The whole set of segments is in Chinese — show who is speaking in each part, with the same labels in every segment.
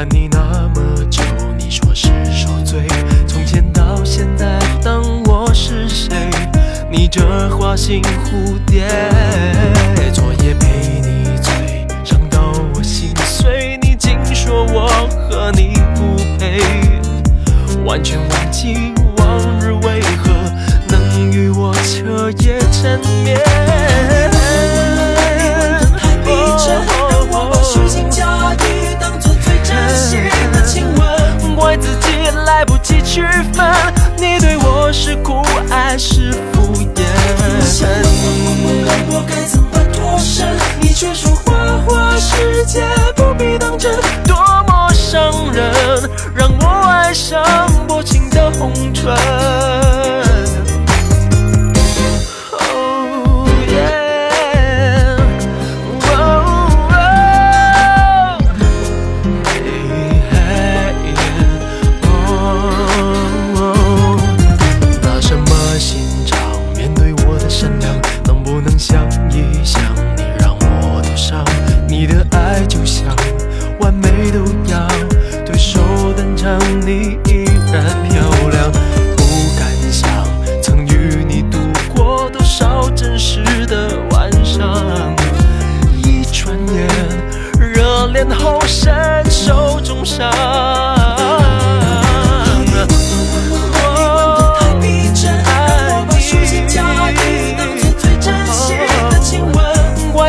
Speaker 1: 爱你那么久，你说是受罪。从前到现在，当我是谁？你这花心蝴蝶，昨夜陪你醉，伤到我心碎。你竟说我和你不配，完全忘记还是敷衍。
Speaker 2: 想问我该怎么脱身，你却说花花世界不必当真。
Speaker 1: 多么伤人，让我爱上薄情的红唇。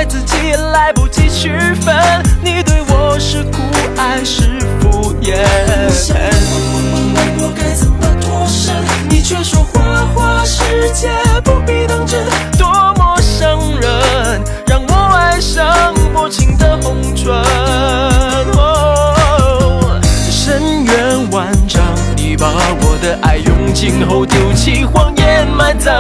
Speaker 1: 自己来不及区分，你对我是酷爱是敷衍。
Speaker 2: 想问我该怎么脱身，你却说花花世界不必当真。
Speaker 1: 多么伤人，让我爱上薄情的红唇。哦深渊万丈，你把我的爱用尽后丢弃，谎言埋葬。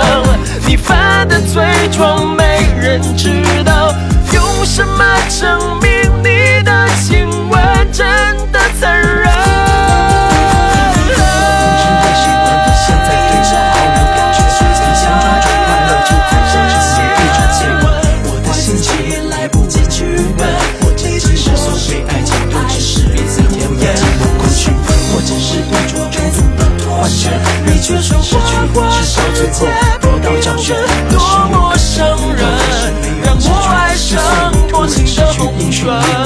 Speaker 1: 你犯的罪状没人知道，用什么证明你的亲吻真的残忍？
Speaker 3: 是太喜欢他，现在对我毫无感觉。你想抓住快乐，就在这时间一转接吻。我的心情
Speaker 2: 来不及区分，
Speaker 3: 我只是所谓爱情，都是彼此甜言寂寞过去。我只是一种种的幻觉，
Speaker 2: 你却说
Speaker 3: 失去，直到最后得到教训。try.